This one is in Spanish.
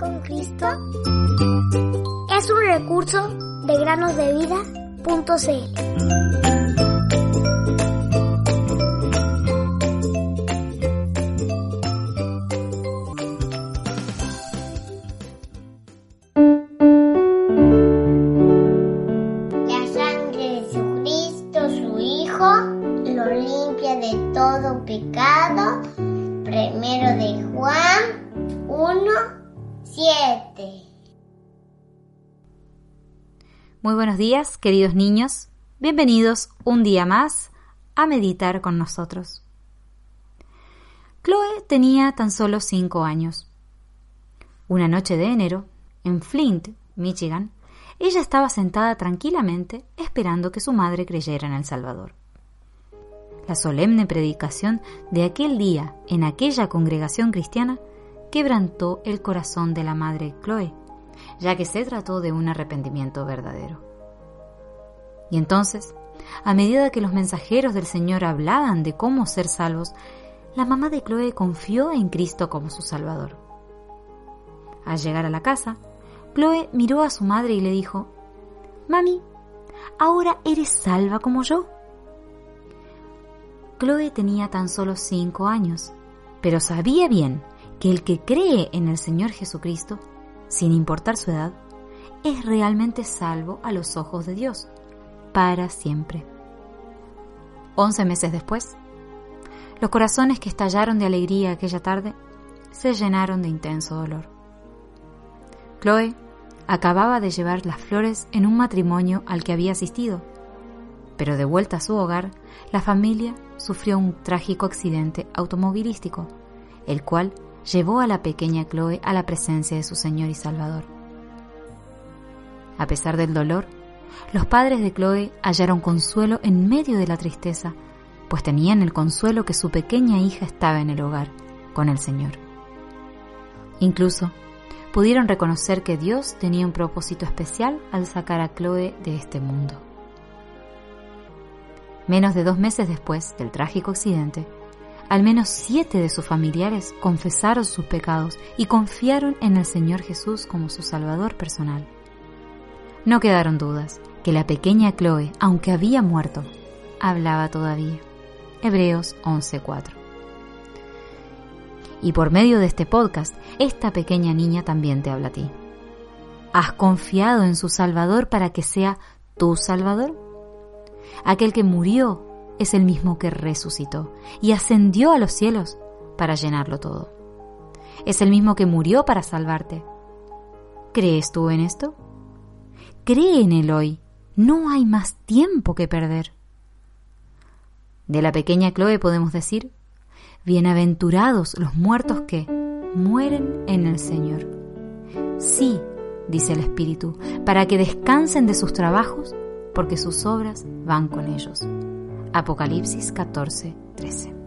con Cristo es un recurso de granosdevida.cl. La sangre de Jesucristo, su Hijo, lo limpia de todo pecado. Primero de Juan 1, 7. Muy buenos días, queridos niños. Bienvenidos un día más a meditar con nosotros. Chloe tenía tan solo cinco años. Una noche de enero, en Flint, Michigan, ella estaba sentada tranquilamente esperando que su madre creyera en el Salvador. La solemne predicación de aquel día en aquella congregación cristiana quebrantó el corazón de la madre Chloe, ya que se trató de un arrepentimiento verdadero. Y entonces, a medida que los mensajeros del Señor hablaban de cómo ser salvos, la mamá de Chloe confió en Cristo como su Salvador. Al llegar a la casa, Chloe miró a su madre y le dijo, Mami, ¿ahora eres salva como yo? Chloe tenía tan solo cinco años, pero sabía bien que el que cree en el Señor Jesucristo, sin importar su edad, es realmente salvo a los ojos de Dios, para siempre. Once meses después, los corazones que estallaron de alegría aquella tarde se llenaron de intenso dolor. Chloe acababa de llevar las flores en un matrimonio al que había asistido, pero de vuelta a su hogar, la familia sufrió un trágico accidente automovilístico, el cual llevó a la pequeña Chloe a la presencia de su Señor y Salvador. A pesar del dolor, los padres de Chloe hallaron consuelo en medio de la tristeza, pues tenían el consuelo que su pequeña hija estaba en el hogar, con el Señor. Incluso pudieron reconocer que Dios tenía un propósito especial al sacar a Chloe de este mundo. Menos de dos meses después del trágico accidente, al menos siete de sus familiares confesaron sus pecados y confiaron en el Señor Jesús como su Salvador personal. No quedaron dudas que la pequeña Chloe, aunque había muerto, hablaba todavía. Hebreos 11:4. Y por medio de este podcast, esta pequeña niña también te habla a ti. ¿Has confiado en su Salvador para que sea tu Salvador? Aquel que murió es el mismo que resucitó y ascendió a los cielos para llenarlo todo. Es el mismo que murió para salvarte. ¿Crees tú en esto? Cree en Él hoy. No hay más tiempo que perder. De la pequeña Chloe podemos decir, Bienaventurados los muertos que mueren en el Señor. Sí, dice el Espíritu, para que descansen de sus trabajos, porque sus obras van con ellos. Apocalipsis 14, 13.